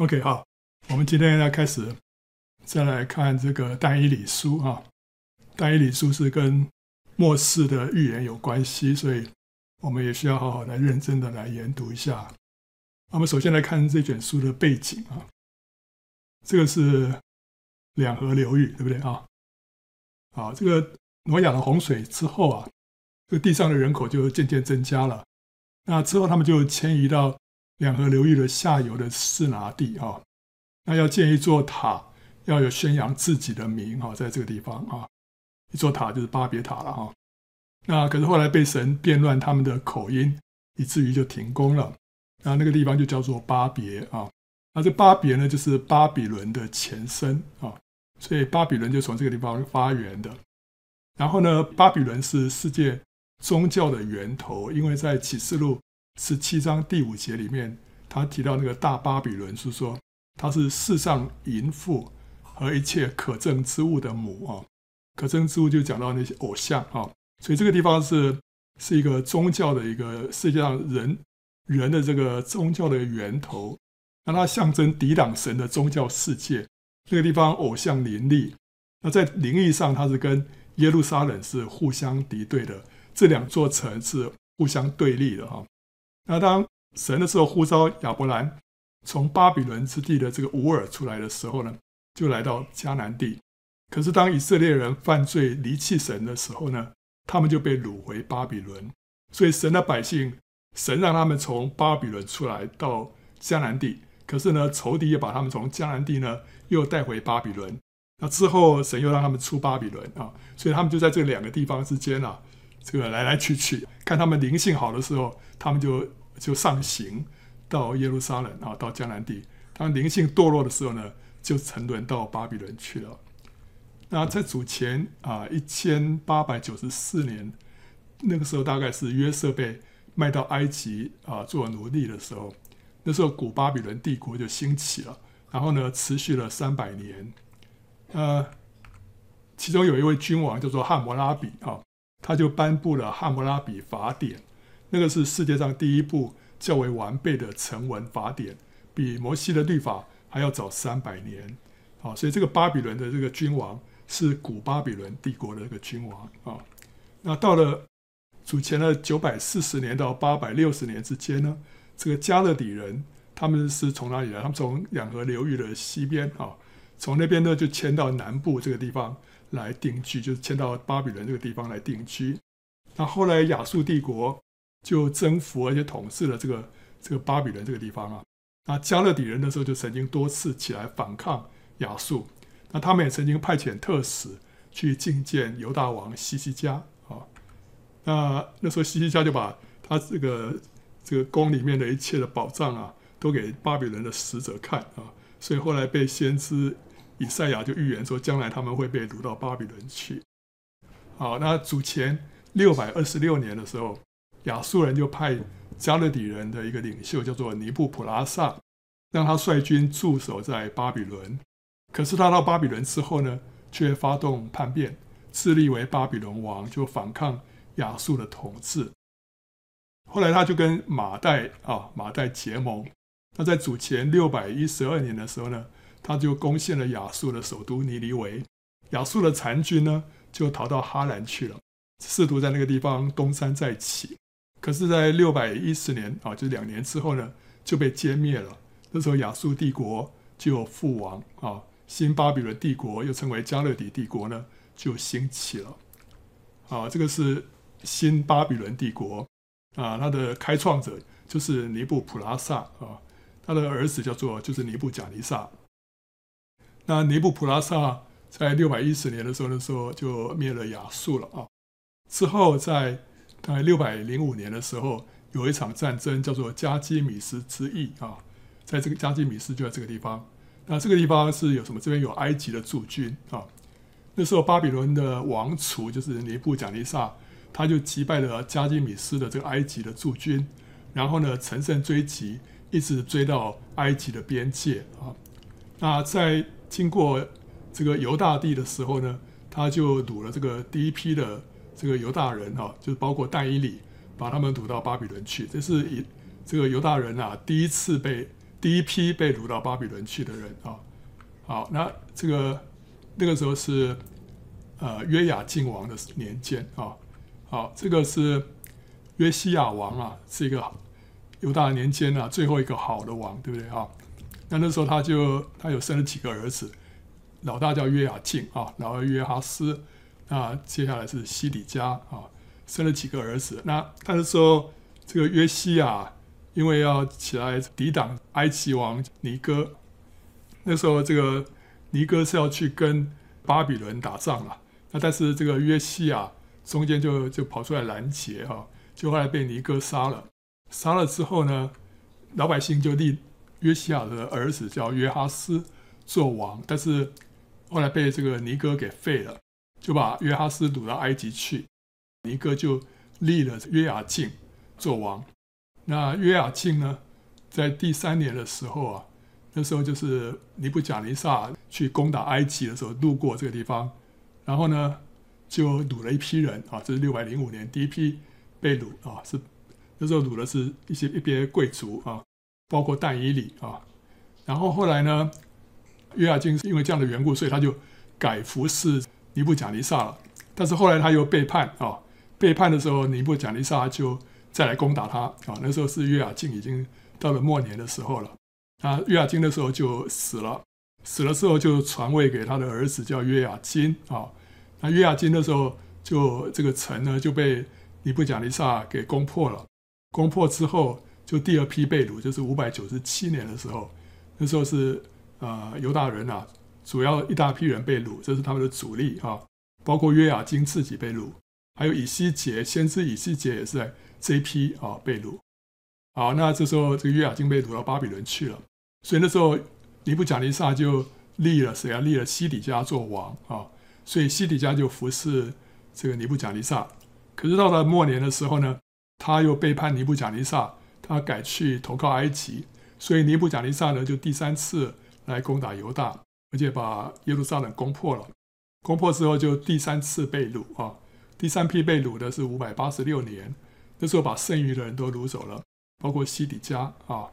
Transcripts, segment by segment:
OK，好，我们今天要开始再来看这个但以理书啊。但以理书是跟末世的预言有关系，所以我们也需要好好来认真的来研读一下。我们首先来看这卷书的背景啊，这个是两河流域，对不对啊？好，这个挪亚的洪水之后啊，这个地上的人口就渐渐增加了。那之后他们就迁移到两河流域的下游的示拿地啊，那要建一座塔，要有宣扬自己的名啊，在这个地方啊。一座塔就是巴别塔了哈，那可是后来被神变乱他们的口音，以至于就停工了。那那个地方就叫做巴别啊。那这巴别呢，就是巴比伦的前身啊，所以巴比伦就从这个地方发源的。然后呢，巴比伦是世界宗教的源头，因为在启示录十七章第五节里面，他提到那个大巴比伦是说，他是世上淫妇和一切可憎之物的母啊。可憎之物就讲到那些偶像啊，所以这个地方是是一个宗教的一个世界上人人的这个宗教的源头，让它象征抵挡神的宗教世界。这个地方偶像林立，那在灵异上它是跟耶路撒冷是互相敌对的，这两座城是互相对立的哈。那当神的时候呼召亚伯兰从巴比伦之地的这个乌尔出来的时候呢，就来到迦南地。可是，当以色列人犯罪离弃神的时候呢，他们就被掳回巴比伦。所以，神的百姓，神让他们从巴比伦出来到迦南地。可是呢，仇敌也把他们从迦南地呢又带回巴比伦。那之后，神又让他们出巴比伦啊，所以他们就在这两个地方之间啊，这个来来去去。看他们灵性好的时候，他们就就上行到耶路撒冷啊，到迦南地；当灵性堕落的时候呢，就沉沦到巴比伦去了。那在主前啊一千八百九十四年，那个时候大概是约瑟被卖到埃及啊做奴隶的时候，那时候古巴比伦帝国就兴起了，然后呢持续了三百年，呃，其中有一位君王叫做汉谟拉比啊，他就颁布了汉谟拉比法典，那个是世界上第一部较为完备的成文法典，比摩西的律法还要早三百年，好，所以这个巴比伦的这个君王。是古巴比伦帝国的这个君王啊，那到了主前的九百四十年到八百六十年之间呢，这个加勒底人他们是从哪里来？他们从两河流域的西边啊，从那边呢就迁到南部这个地方来定居，就是迁到巴比伦这个地方来定居。那后来亚述帝国就征服而且统治了这个这个巴比伦这个地方啊，那加勒底人那时候就曾经多次起来反抗亚述。那他们也曾经派遣特使去觐见犹大王希西家啊，那那时候希西家就把他这个这个宫里面的一切的宝藏啊，都给巴比伦的使者看啊，所以后来被先知以赛亚就预言说，将来他们会被掳到巴比伦去。好，那主前六百二十六年的时候，亚述人就派加勒底人的一个领袖叫做尼布普拉萨，让他率军驻守在巴比伦。可是他到巴比伦之后呢，却发动叛变，自立为巴比伦王，就反抗亚述的统治。后来他就跟马代啊马代结盟。那在主前六百一十二年的时候呢，他就攻陷了亚述的首都尼尼微。亚述的残军呢，就逃到哈兰去了，试图在那个地方东山再起。可是，在六百一十年啊，就两年之后呢，就被歼灭了。那时候亚述帝国就覆亡啊。新巴比伦帝国又称为加勒底帝国呢，就兴起了。啊，这个是新巴比伦帝国啊，它的开创者就是尼布普拉萨啊，他的儿子叫做就是尼布贾尼撒。那尼布普拉萨在六百一十年的时候，那时候就灭了亚述了啊。之后在大概六百零五年的时候，有一场战争叫做加基米斯之役啊，在这个加基米斯就在这个地方。那这个地方是有什么？这边有埃及的驻军啊。那时候巴比伦的王储就是尼布贾尼撒，他就击败了加基米斯的这个埃及的驻军，然后呢，乘胜追击，一直追到埃及的边界啊。那在经过这个犹大地的时候呢，他就掳了这个第一批的这个犹大人啊，就是包括但以理，把他们掳到巴比伦去。这是以这个犹大人啊第一次被。第一批被掳到巴比伦去的人啊。好，那这个那个时候是呃约雅敬王的年间啊。好，这个是约西亚王啊，是一个犹大年间啊最后一个好的王，对不对啊？那那时候他就他有生了几个儿子，老大叫约雅敬啊，老二约哈斯，那接下来是西底家啊，生了几个儿子。那他那时候这个约西亚因为要起来抵挡埃及王尼哥。那时候，这个尼哥是要去跟巴比伦打仗了。那但是这个约西亚中间就就跑出来拦截哈，就后来被尼哥杀了。杀了之后呢，老百姓就立约西亚的儿子叫约哈斯做王。但是后来被这个尼哥给废了，就把约哈斯掳到埃及去。尼哥就立了约雅敬做王。那约雅敬呢，在第三年的时候啊。那时候就是尼布甲尼撒去攻打埃及的时候，路过这个地方，然后呢就掳了一批人啊，这是六百零五年第一批被掳啊，是那时候掳的是一些一些贵族啊，包括但以里啊，然后后来呢，约亚金是因为这样的缘故，所以他就改服侍尼布甲尼撒了，但是后来他又背叛啊，背叛的时候尼布甲尼撒就再来攻打他啊，那时候是约亚金已经到了末年的时候了。啊，约亚金的时候就死了，死了之后就传位给他的儿子叫约雅金啊。那约雅金的时候就这个城呢就被尼布甲尼撒给攻破了，攻破之后就第二批被掳，就是五百九十七年的时候，那时候是呃犹大人啊，主要一大批人被掳，这是他们的主力啊，包括约雅金自己被掳，还有以西结先知以西结也是在这一批啊被掳。好，那这时候这个约雅金被掳到巴比伦去了。所以那时候，尼布甲尼撒就立了谁啊？立了西底家做王啊！所以西底家就服侍这个尼布甲尼撒。可是到了末年的时候呢，他又背叛尼布甲尼撒，他改去投靠埃及。所以尼布甲尼撒呢，就第三次来攻打犹大，而且把耶路撒冷攻破了。攻破之后，就第三次被掳啊！第三批被掳的是五百八十六年，那时候把剩余的人都掳走了，包括西底家啊。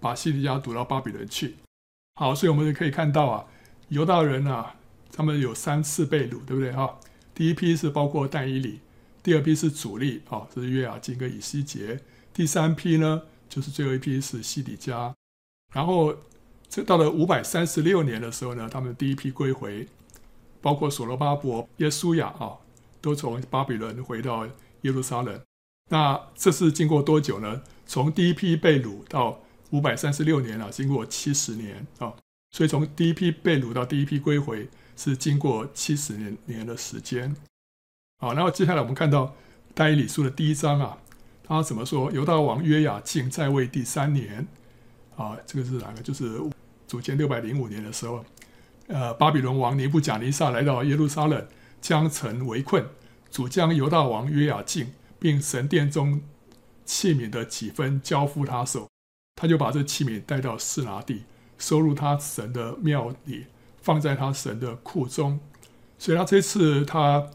把西底家掳到巴比伦去。好，所以我们就可以看到啊，犹大人啊，他们有三次被掳，对不对哈？第一批是包括但以理，第二批是主力啊，这是约雅斤跟以西结，第三批呢，就是最后一批是西底家。然后这到了五百三十六年的时候呢，他们第一批归回，包括所罗巴伯、耶稣亚啊，都从巴比伦回到耶路撒冷。那这是经过多久呢？从第一批被掳到五百三十六年了，经过七十年啊，所以从第一批被掳到第一批归回是经过七十年年的时间。好，然后接下来我们看到但以理书的第一章啊，他怎么说？犹大王约雅敬在位第三年啊，这个是哪个？就是主前六百零五年的时候，呃，巴比伦王尼布甲尼撒来到耶路撒冷，将城围困，主将犹大王约雅敬并神殿中器皿的几分交付他手。他就把这器皿带到示拿地，收入他神的庙里，放在他神的库中。所以他这次他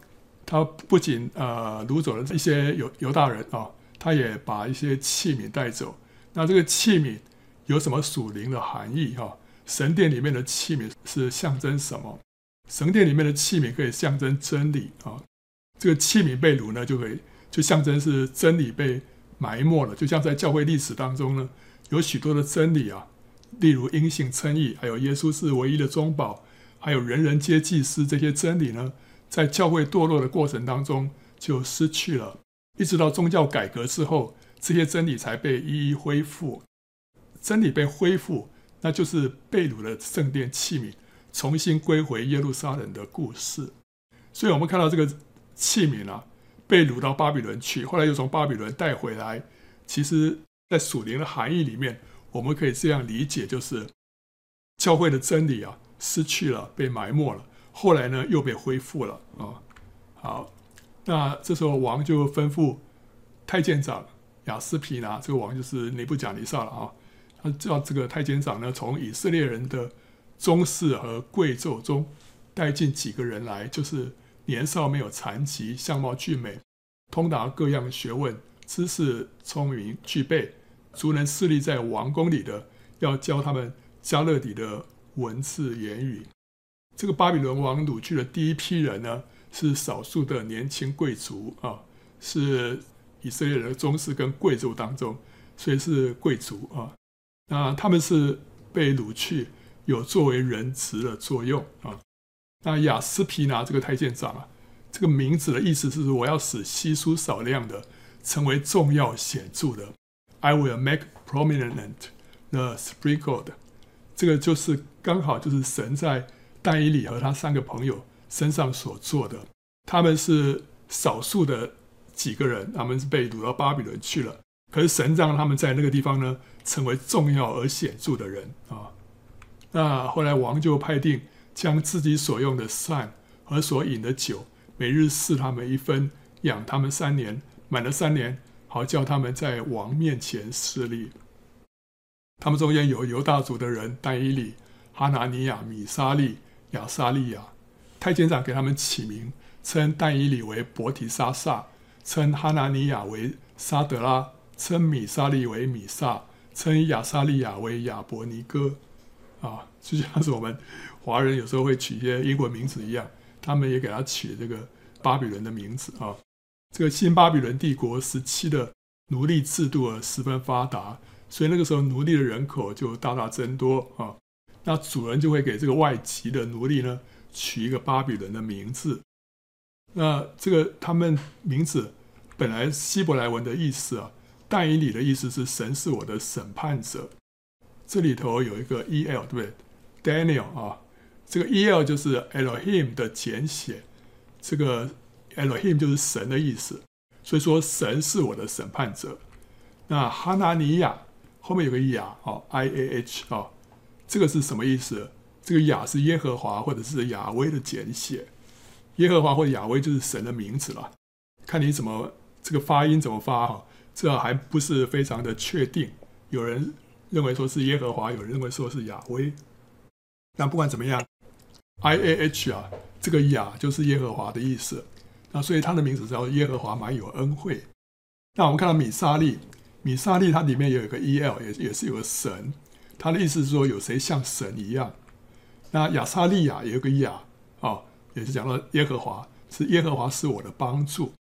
他不仅呃掳走了一些犹犹大人啊，他也把一些器皿带走。那这个器皿有什么属灵的含义哈？神殿里面的器皿是象征什么？神殿里面的器皿可以象征真理啊。这个器皿被掳呢，就可以就象征是真理被埋没了，就像在教会历史当中呢。有许多的真理啊，例如因信称义，还有耶稣是唯一的中保，还有人人皆祭司这些真理呢，在教会堕落的过程当中就失去了，一直到宗教改革之后，这些真理才被一一恢复。真理被恢复，那就是被掳的圣殿器皿重新归回耶路撒冷的故事。所以，我们看到这个器皿啊，被掳到巴比伦去，后来又从巴比伦带回来，其实。在属灵的含义里面，我们可以这样理解，就是教会的真理啊失去了，被埋没了，后来呢又被恢复了啊。好，那这时候王就吩咐太监长亚斯皮拿，这个王就是尼布甲尼撒了啊。他叫这个太监长呢，从以色列人的宗室和贵胄中带进几个人来，就是年少没有残疾，相貌俊美，通达各样学问，知识聪明具备。足能侍立在王宫里的，要教他们迦勒底的文字言语。这个巴比伦王掳去的第一批人呢，是少数的年轻贵族啊，是以色列人的宗室跟贵族当中，所以是贵族啊。那他们是被掳去，有作为人质的作用啊。那亚斯皮拿这个太监长啊，这个名字的意思是我要使稀疏少量的成为重要显著的。I will make prominent the sprinkled。这个就是刚好就是神在但以理和他三个朋友身上所做的。他们是少数的几个人，他们是被掳到巴比伦去了。可是神让他们在那个地方呢，成为重要而显著的人啊。那后来王就派定。将自己所用的膳和所饮的酒，每日赐他们一分，养他们三年，满了三年，好叫他们在王面前侍立。他们中间有犹大族的人，但以理、哈拿尼亚、米沙利、亚撒利亚。太监长给他们起名，称但以理为伯提沙撒，称哈拿尼亚为沙德拉，称米沙利为米撒，称亚沙利亚为亚伯尼歌。啊，就像是我们。华人有时候会取一些英文名字一样，他们也给他取这个巴比伦的名字啊。这个新巴比伦帝国时期的奴隶制度啊十分发达，所以那个时候奴隶的人口就大大增多啊。那主人就会给这个外籍的奴隶呢取一个巴比伦的名字。那这个他们名字本来希伯来文的意思啊，但以理的意思是神是我的审判者。这里头有一个 E L 对不对？Daniel 啊。这个 El 就是 Elohim 的简写，这个 Elohim 就是神的意思，所以说神是我的审判者。那哈拿尼亚后面有个亚哦，I A H 哦，这个是什么意思？这个雅是耶和华或者是亚威的简写，耶和华或者亚威就是神的名字了，看你怎么这个发音怎么发哈，这还不是非常的确定。有人认为说是耶和华，有人认为说是亚威。那不管怎么样。I A H 啊，这个雅就是耶和华的意思，那所以他的名字叫耶和华蛮有恩惠。那我们看到米沙利，米沙利它里面有一个 E L，也也是有个神，他的意思是说有谁像神一样。那亚撒利亚也有个亚啊，也是讲到耶和华是耶和华是我的帮助，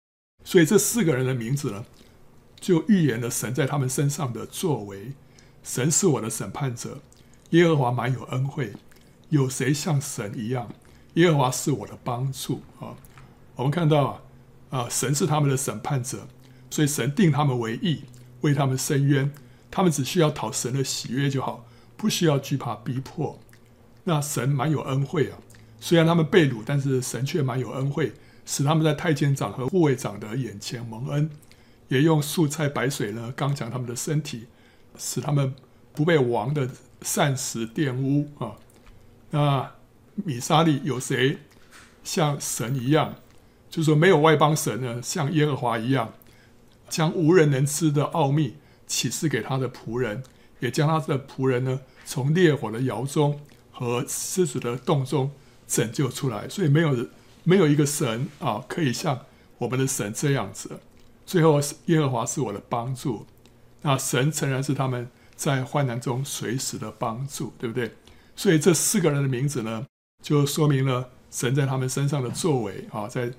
所以这四个人的名字呢，就预言了神在他们身上的作为。神是我的审判者，耶和华满有恩惠。有谁像神一样？耶和华是我的帮助啊！我们看到啊，啊，神是他们的审判者，所以神定他们为义，为他们伸冤，他们只需要讨神的喜悦就好，不需要惧怕逼迫。那神蛮有恩惠啊！虽然他们被掳，但是神却蛮有恩惠，使他们在太监长和护卫长的眼前蒙恩，也用素菜白水呢刚强他们的身体，使他们不被王的膳食玷污啊！那米沙利有谁像神一样？就是说没有外邦神呢，像耶和华一样，将无人能知的奥秘启示给他的仆人，也将他的仆人呢从烈火的窑中和狮子的洞中拯救出来。所以没有没有一个神啊可以像我们的神这样子。最后耶和华是我的帮助，那神诚然是他们在患难中随时的帮助，对不对？所以这四个人的名字呢，就说明了神在他们身上的作为啊，在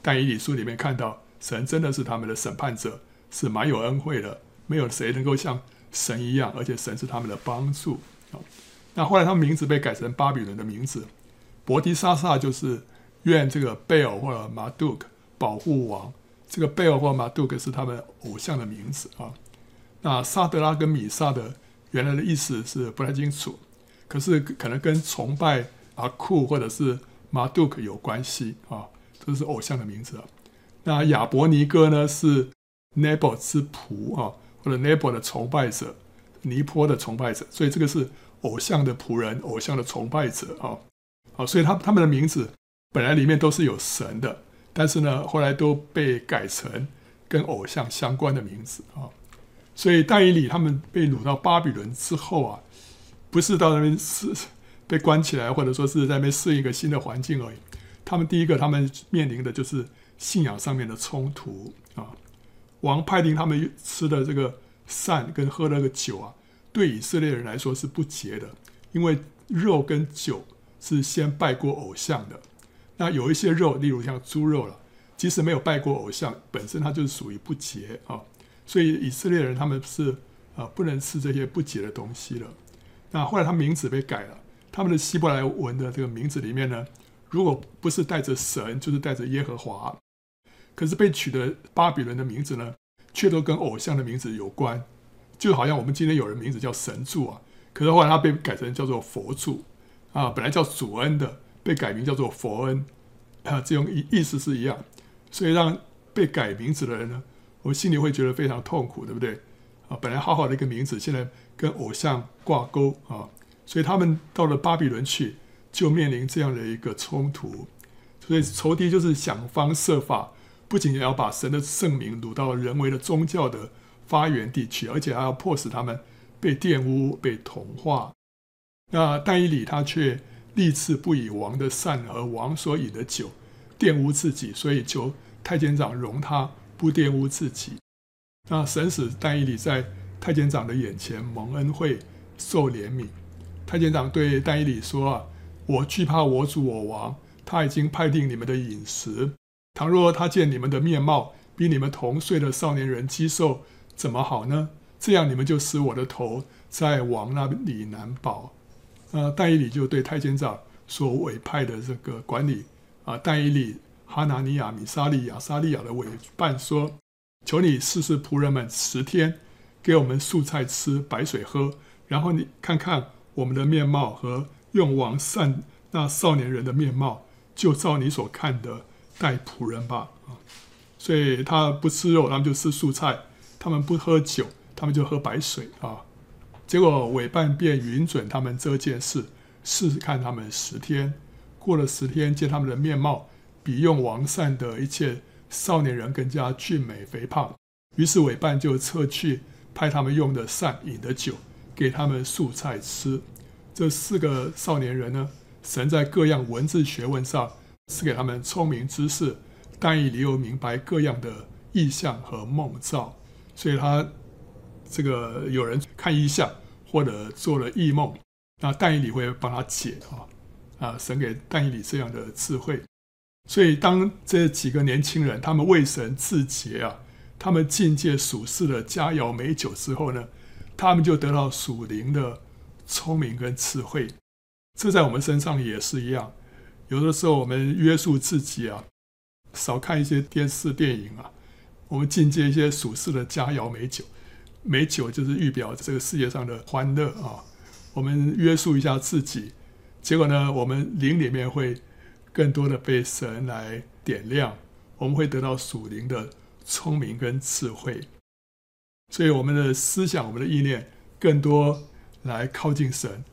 但以理书里面看到，神真的是他们的审判者，是蛮有恩惠的，没有谁能够像神一样，而且神是他们的帮助啊。那后来他们名字被改成巴比伦的名字，伯提沙撒就是愿这个贝尔或者马杜克保护王，这个贝尔或马杜克是他们偶像的名字啊。那沙德拉跟米萨的原来的意思是不太清楚。可是可能跟崇拜阿库或者是马杜克有关系啊，这是偶像的名字啊。那亚伯尼哥呢是尼波之仆啊，或者尼波的崇拜者，尼坡的崇拜者，所以这个是偶像的仆人，偶像的崇拜者啊。啊，所以他他们的名字本来里面都是有神的，但是呢，后来都被改成跟偶像相关的名字啊。所以但以理他们被掳到巴比伦之后啊。不是到那边是被关起来，或者说是在那边适应一个新的环境而已。他们第一个，他们面临的就是信仰上面的冲突啊。王派定他们吃的这个膳跟喝那个酒啊，对以色列人来说是不洁的，因为肉跟酒是先拜过偶像的。那有一些肉，例如像猪肉了，即使没有拜过偶像，本身它就是属于不洁啊。所以以色列人他们是啊不能吃这些不洁的东西了。那后来他名字被改了，他们的希伯来文的这个名字里面呢，如果不是带着神，就是带着耶和华。可是被取的巴比伦的名字呢，却都跟偶像的名字有关。就好像我们今天有人名字叫神助啊，可是后来他被改成叫做佛助啊，本来叫主恩的，被改名叫做佛恩啊，这种意意思是一样，所以让被改名字的人呢，我心里会觉得非常痛苦，对不对啊？本来好好的一个名字，现在跟偶像挂钩啊，所以他们到了巴比伦去，就面临这样的一个冲突，所以仇敌就是想方设法，不仅要把神的圣名掳到人为的宗教的。发源地区，而且还要迫使他们被玷污、被同化。那但以理他却立志不以王的膳和王所饮的酒玷污自己，所以求太监长容他不玷污自己。那神使但以理在太监长的眼前蒙恩惠、受怜悯。太监长对但以理说：“啊，我惧怕我主我王，他已经派定你们的饮食。倘若他见你们的面貌比你们同岁的少年人肌瘦。”怎么好呢？这样你们就使我的头在王那里难保。呃，但以理就对太监长所委派的这个管理啊，但以理、哈拿尼亚、米沙利、亚沙利亚的委办说：“求你试试仆人们十天，给我们素菜吃，白水喝，然后你看看我们的面貌和用王善那少年人的面貌，就照你所看的待仆人吧。”啊，所以他不吃肉，他们就吃素菜。他们不喝酒，他们就喝白水啊。结果委办便允准他们这件事，试试看他们十天。过了十天，见他们的面貌比用王膳的一切少年人更加俊美肥胖，于是委办就撤去派他们用的膳饮的酒，给他们素菜吃。这四个少年人呢，神在各样文字学问上赐给他们聪明知识，但以理由明白各样的意象和梦兆。所以他这个有人看异象或者做了异梦，那但以理会帮他解啊啊，神给但以理这样的智慧。所以当这几个年轻人他们为神自洁啊，他们禁戒属世的佳肴美酒之后呢，他们就得到属灵的聪明跟智慧。这在我们身上也是一样，有的时候我们约束自己啊，少看一些电视电影啊。我们进阶一些属世的佳肴美酒，美酒就是预表这个世界上的欢乐啊。我们约束一下自己，结果呢，我们灵里面会更多的被神来点亮，我们会得到属灵的聪明跟智慧。所以我们的思想、我们的意念更多来靠近神，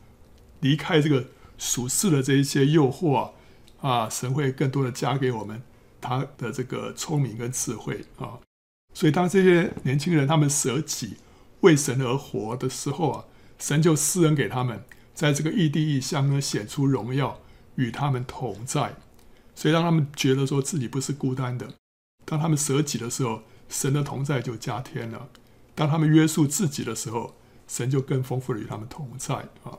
离开这个属世的这一些诱惑，啊，神会更多的加给我们。他的这个聪明跟智慧啊，所以当这些年轻人他们舍己为神而活的时候啊，神就施恩给他们，在这个异地异乡呢显出荣耀，与他们同在，所以让他们觉得说自己不是孤单的。当他们舍己的时候，神的同在就加添了；当他们约束自己的时候，神就更丰富的与他们同在啊。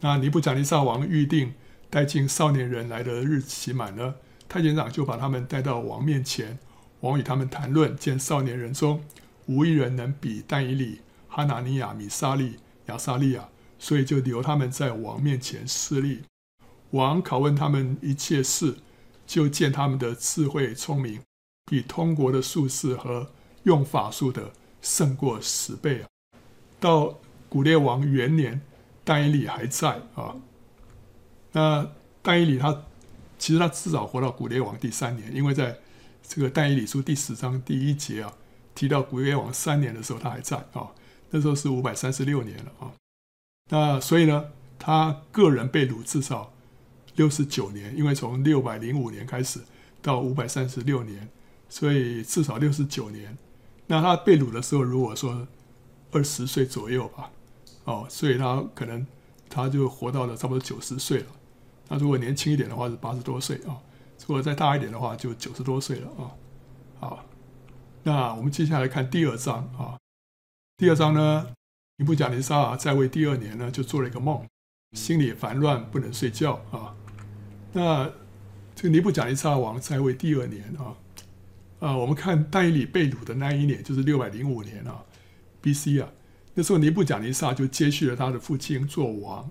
那尼布甲尼撒王预定带进少年人来的日期满了。太监长就把他们带到王面前，王与他们谈论，见少年人中无一人能比但以理、哈拿尼亚、米沙利、亚撒利亚，所以就留他们在王面前侍立。王拷问他们一切事，就见他们的智慧聪明，比通国的术士和用法术的胜过十倍啊！到古列王元年，但以理还在啊。那但以理他。其实他至少活到古列王第三年，因为在这个但以理书第十章第一节啊，提到古列王三年的时候，他还在啊，那时候是五百三十六年了啊。那所以呢，他个人被掳至少六十九年，因为从六百零五年开始到五百三十六年，所以至少六十九年。那他被掳的时候，如果说二十岁左右吧，哦，所以他可能他就活到了差不多九十岁了。那如果年轻一点的话是八十多岁啊，如果再大一点的话就九十多岁了啊。好，那我们接下来看第二章啊。第二章呢，尼布甲尼撒在位第二年呢，就做了一个梦，心里烦乱，不能睡觉啊。那这个尼布甲尼撒王在位第二年啊，啊，我们看但以理被掳的那一年，就是六百零五年啊，B.C. 啊，那时候尼布甲尼撒就接续了他的父亲做王。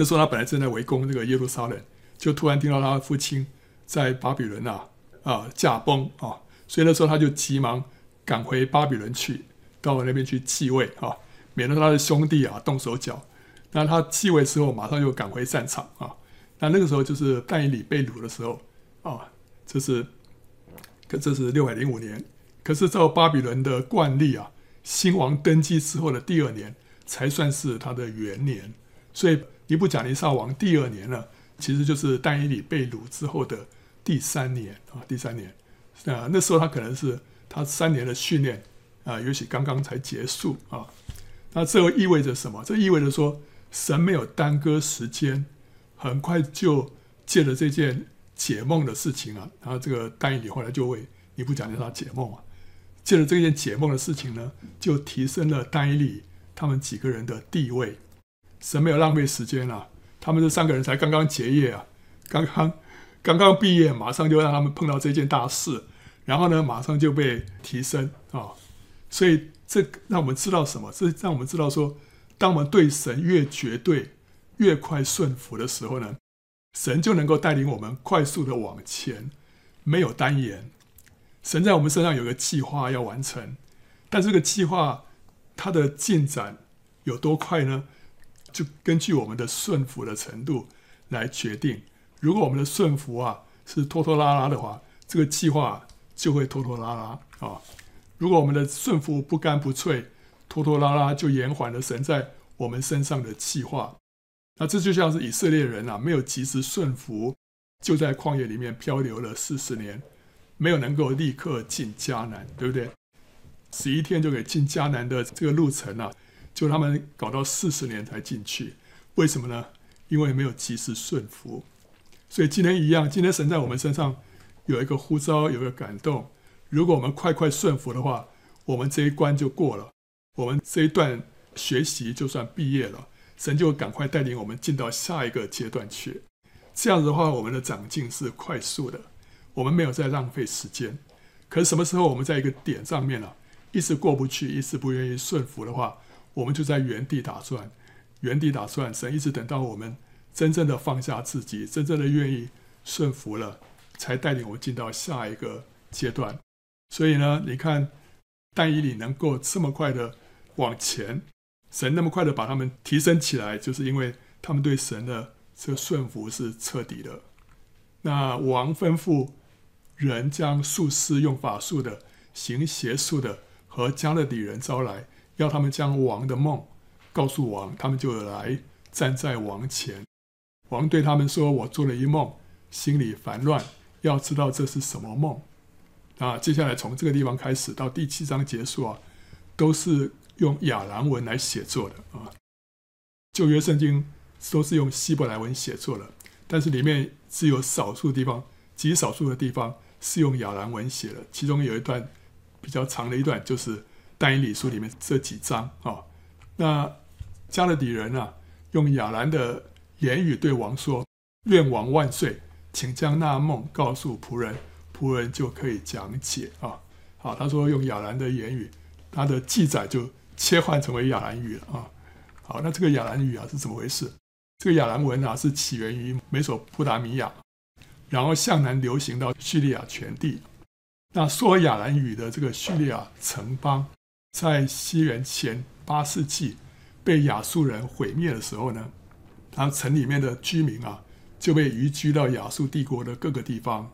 那时候他本来正在围攻这个耶路撒冷，就突然听到他的父亲在巴比伦啊啊驾崩啊，所以那时候他就急忙赶回巴比伦去，到我那边去继位啊，免得他的兄弟啊动手脚。那他继位之后，马上又赶回战场啊。那那个时候就是但以理被掳的时候啊，这是，可这是六百零五年。可是照巴比伦的惯例啊，新王登基之后的第二年才算是他的元年，所以。尼布甲尼撒王第二年呢，其实就是但以理被掳之后的第三年啊，第三年啊，那时候他可能是他三年的训练啊，也许刚刚才结束啊。那这又意味着什么？这意味着说，神没有耽搁时间，很快就借着这件解梦的事情啊，然后这个但以理后来就为尼布甲尼撒解梦啊，借着这件解梦的事情呢，就提升了但以理他们几个人的地位。神没有浪费时间啊，他们这三个人才刚刚结业啊，刚刚刚刚毕业，马上就让他们碰到这件大事，然后呢，马上就被提升啊。所以这让我们知道什么？这让我们知道说，当我们对神越绝对、越快顺服的时候呢，神就能够带领我们快速的往前，没有单言。神在我们身上有个计划要完成，但这个计划它的进展有多快呢？就根据我们的顺服的程度来决定。如果我们的顺服啊是拖拖拉拉的话，这个计划就会拖拖拉拉啊。如果我们的顺服不干不脆，拖拖拉拉就延缓了神在我们身上的计划。那这就像是以色列人啊，没有及时顺服，就在旷野里面漂流了四十年，没有能够立刻进迦南，对不对？十一天就给进迦南的这个路程啊。就他们搞到四十年才进去，为什么呢？因为没有及时顺服。所以今天一样，今天神在我们身上有一个呼召，有一个感动。如果我们快快顺服的话，我们这一关就过了，我们这一段学习就算毕业了。神就赶快带领我们进到下一个阶段去。这样子的话，我们的长进是快速的，我们没有在浪费时间。可是什么时候我们在一个点上面了，一直过不去，一直不愿意顺服的话，我们就在原地打转，原地打转。神一直等到我们真正的放下自己，真正的愿意顺服了，才带领我们进到下一个阶段。所以呢，你看但以理能够这么快的往前，神那么快的把他们提升起来，就是因为他们对神的这个顺服是彻底的。那王吩咐人将术士用法术的、行邪术的和迦勒底人招来。要他们将王的梦告诉王，他们就来站在王前。王对他们说：“我做了一梦，心里烦乱，要知道这是什么梦。”啊，接下来从这个地方开始到第七章结束啊，都是用亚兰文来写作的啊。旧约圣经都是用希伯来文写作的，但是里面只有少数地方，极少数的地方是用亚兰文写的。其中有一段比较长的一段，就是。但以理书里面这几章啊，那迦勒底人啊，用亚兰的言语对王说：“愿王万岁，请将那梦告诉仆人，仆人就可以讲解啊。”好，他说用亚兰的言语，他的记载就切换成为亚兰语了啊。好，那这个亚兰语啊是怎么回事？这个亚兰文啊是起源于美索不达米亚，然后向南流行到叙利亚全地。那说亚兰语的这个叙利亚城邦。在西元前八世纪被亚述人毁灭的时候呢，他城里面的居民啊就被移居到亚述帝国的各个地方。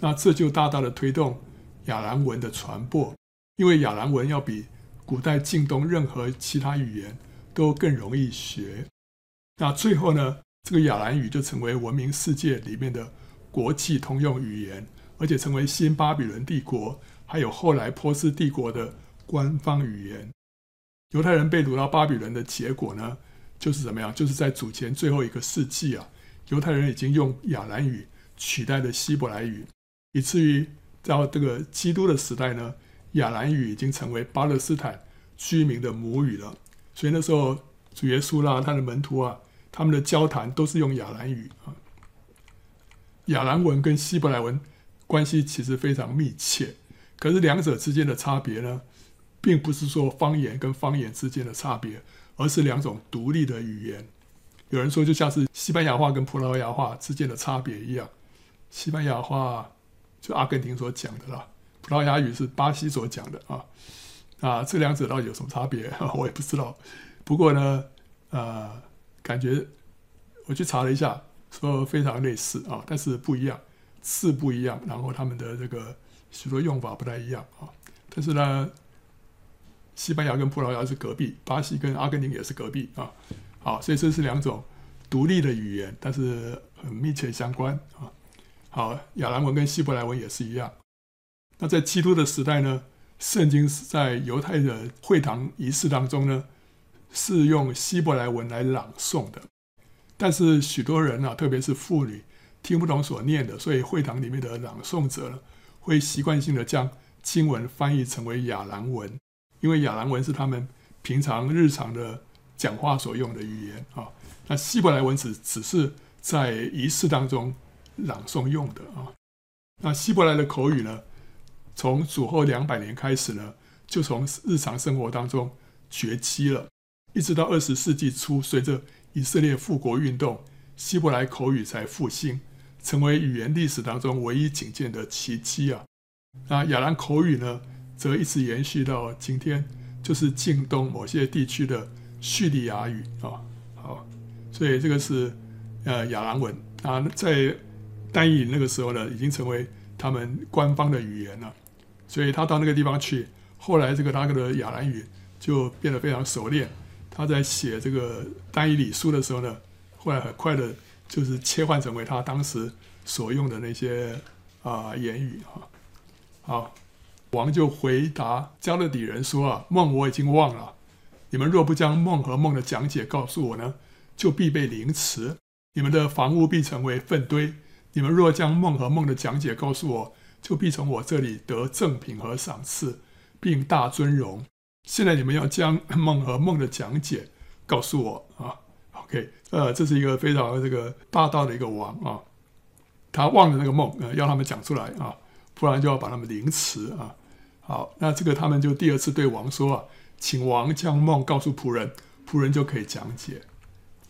那这就大大的推动亚兰文的传播，因为亚兰文要比古代近东任何其他语言都更容易学。那最后呢，这个亚兰语就成为文明世界里面的国际通用语言，而且成为新巴比伦帝国还有后来波斯帝国的。官方语言，犹太人被掳到巴比伦的结果呢，就是怎么样？就是在主前最后一个世纪啊，犹太人已经用亚兰语取代了希伯来语，以至于到这个基督的时代呢，亚兰语已经成为巴勒斯坦居民的母语了。所以那时候主耶稣啦，他的门徒啊，他们的交谈都是用亚兰语啊。亚兰文跟希伯来文关系其实非常密切，可是两者之间的差别呢，并不是说方言跟方言之间的差别，而是两种独立的语言。有人说，就像是西班牙话跟葡萄牙话之间的差别一样。西班牙话就阿根廷所讲的啦，葡萄牙语是巴西所讲的啊。啊，这两者到底有什么差别？我也不知道。不过呢，呃，感觉我去查了一下。说非常类似啊，但是不一样，字不一样，然后他们的这个许多用法不太一样啊。但是呢，西班牙跟葡萄牙是隔壁，巴西跟阿根廷也是隔壁啊。好，所以这是两种独立的语言，但是很密切相关啊。好，亚兰文跟希伯来文也是一样。那在基督的时代呢，圣经是在犹太的会堂仪式当中呢，是用希伯来文来朗诵的。但是许多人啊，特别是妇女，听不懂所念的，所以会堂里面的朗诵者呢，会习惯性的将经文翻译成为亚兰文，因为亚兰文是他们平常日常的讲话所用的语言啊。那希伯来文只只是在仪式当中朗诵用的啊。那希伯来的口语呢，从主后两百年开始呢，就从日常生活当中绝迹了，一直到二十世纪初，随着以色列复国运动，希伯来口语才复兴，成为语言历史当中唯一仅见的奇迹啊！那亚兰口语呢，则一直延续到今天，就是近东某些地区的叙利亚语啊。好，所以这个是呃亚兰文啊，在但以理那个时候呢，已经成为他们官方的语言了。所以他到那个地方去，后来这个他的亚兰语就变得非常熟练。他在写这个但以理书的时候呢，后来很快的，就是切换成为他当时所用的那些啊、言语哈。好，王就回答迦勒底人说啊，梦我已经忘了，你们若不将梦和梦的讲解告诉我呢，就必被凌迟，你们的房屋必成为粪堆。你们若将梦和梦的讲解告诉我，就必从我这里得赠品和赏赐，并大尊荣。现在你们要将梦和梦的讲解告诉我啊，OK，呃，这是一个非常这个霸道的一个王啊，他忘了那个梦，呃，要他们讲出来啊，不然就要把他们凌迟啊。好，那这个他们就第二次对王说，请王将梦告诉仆人，仆人就可以讲解。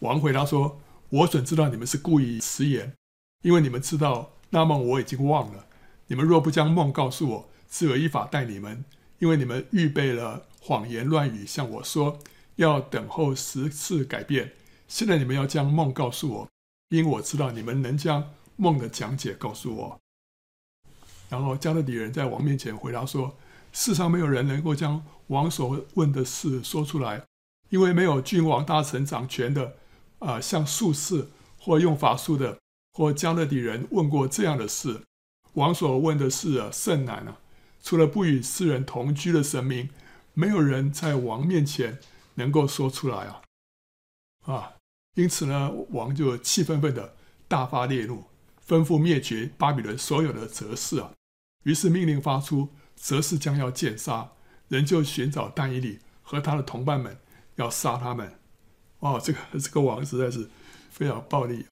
王回答说：我准知道你们是故意食言，因为你们知道那梦我已经忘了。你们若不将梦告诉我，自有依法待你们，因为你们预备了。谎言乱语向我说，要等候十次改变。现在你们要将梦告诉我，因我知道你们能将梦的讲解告诉我。然后迦勒底人在王面前回答说：世上没有人能够将王所问的事说出来，因为没有君王大臣掌权的，啊、像术士或用法术的，或迦勒底人问过这样的事。王所问的事啊，甚难啊，除了不与世人同居的神明。没有人在王面前能够说出来啊，啊，因此呢，王就气愤愤的大发烈怒，吩咐灭绝巴比伦所有的哲士啊。于是命令发出，则是将要见杀，人就寻找但以理和他的同伴们，要杀他们。哦，这个这个王实在是非常暴力。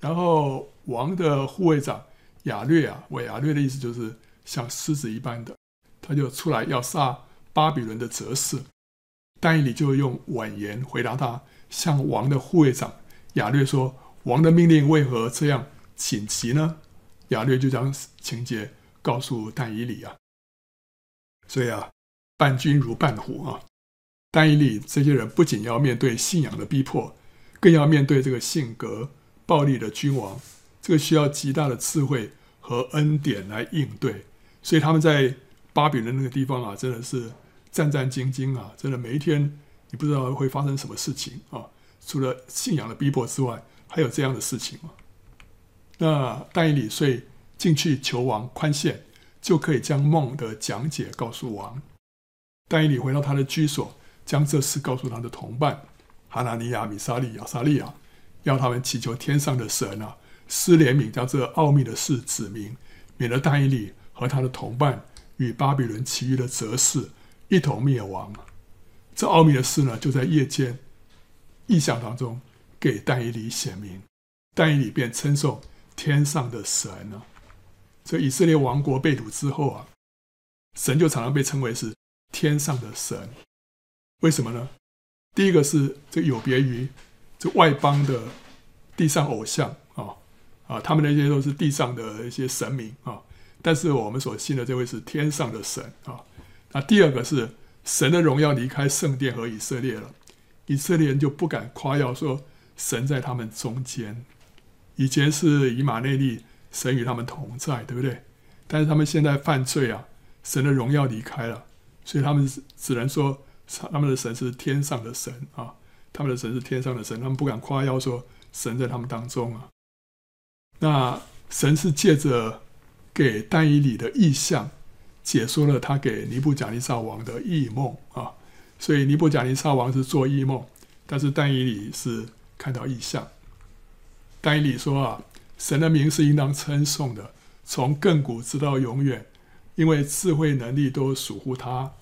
然后王的护卫长亚略啊，我亚略的意思就是像狮子一般的，他就出来要杀。巴比伦的哲士，但以理就用婉言回答他，向王的护卫长亚略说：“王的命令为何这样紧急呢？”亚略就将情节告诉但以理啊。所以啊，伴君如伴虎啊。但以理这些人不仅要面对信仰的逼迫，更要面对这个性格暴力的君王，这个需要极大的智慧和恩典来应对。所以他们在巴比伦那个地方啊，真的是。战战兢兢啊！真的，每一天你不知道会发生什么事情啊！除了信仰的逼迫之外，还有这样的事情吗？那但以理遂进去求王宽限，就可以将梦的讲解告诉王。但以理回到他的居所，将这事告诉他的同伴哈拿尼亚、米沙利、亚撒利亚，要他们祈求天上的神啊，施怜悯，将这奥秘的事指明，免得但以理和他的同伴与巴比伦其余的哲士。一同灭亡这奥秘的事呢，就在夜间意象当中给但以理显明，但以理便称颂天上的神呢。这以色列王国被掳之后啊，神就常常被称为是天上的神。为什么呢？第一个是这有别于这外邦的地上偶像啊啊，他们那些都是地上的一些神明啊，但是我们所信的这位是天上的神啊。那第二个是神的荣耀离开圣殿和以色列了，以色列人就不敢夸耀说神在他们中间。以前是以马内利。神与他们同在，对不对？但是他们现在犯罪啊，神的荣耀离开了，所以他们只能说他们的神是天上的神啊，他们的神是天上的神，他们不敢夸耀说神在他们当中啊。那神是借着给但以理的异象，解说了他给尼布甲尼撒王的异梦啊，所以尼布甲尼撒王是做异梦，但是但以理是看到异象。但以理说啊。神的名是应当称颂的，从亘古直到永远，因为智慧能力都属乎他。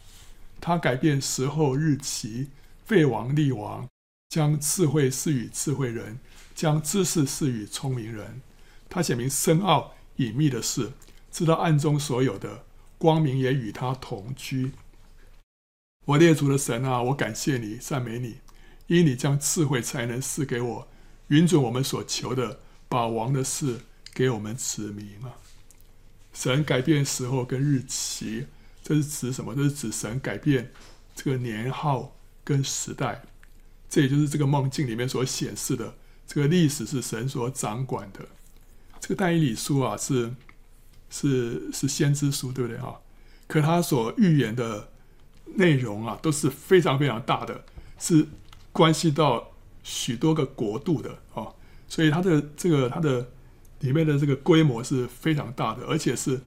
他改变时候日期，废王立王，将智慧赐予智慧人，将知识赐予聪明人。他显明深奥隐秘的事，知道暗中所有的，光明也与他同居。我列祖的神啊，我感谢你，赞美你，因你将智慧才能赐给我，允准我们所求的。把王的事给我们指明了！神改变时候跟日期，这是指什么？这是指神改变这个年号跟时代。这也就是这个梦境里面所显示的，这个历史是神所掌管的。这个但以理书啊，是是是先知书，对不对啊？可他所预言的内容啊，都是非常非常大的，是关系到许多个国度的啊。所以它的这个它的里面的这个规模是非常大的，而且是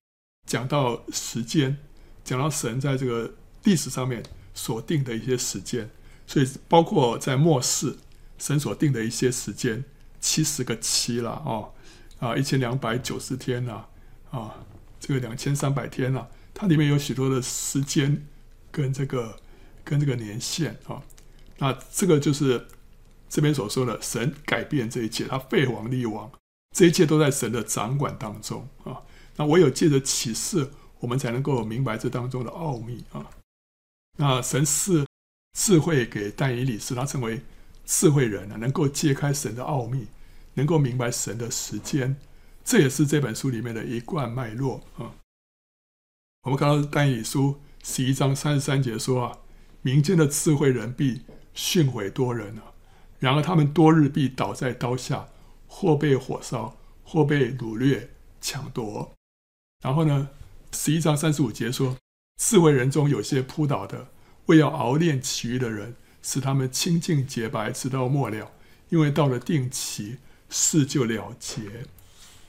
讲到时间，讲到神在这个历史上面所定的一些时间，所以包括在末世神所定的一些时间，七十个七了哦，啊一千两百九十天呐啊，这个两千三百天呐，它里面有许多的时间跟这个跟这个年限啊，那这个就是。这边所说的神改变这一切，他废王立王，这一切都在神的掌管当中啊。那唯有借着启示，我们才能够明白这当中的奥秘啊。那神赐智慧给但以理，使他成为智慧人啊，能够揭开神的奥秘，能够明白神的时间。这也是这本书里面的一贯脉络啊。我们看到但以理书十一章三十三节说啊，民间的智慧人必训诲多人啊。然而他们多日必倒在刀下，或被火烧，或被掳掠、抢夺。然后呢，十一章三十五节说，智慧人中有些扑倒的，为要熬炼其余的人，使他们清净洁白，直到末了。因为到了定期，事就了结。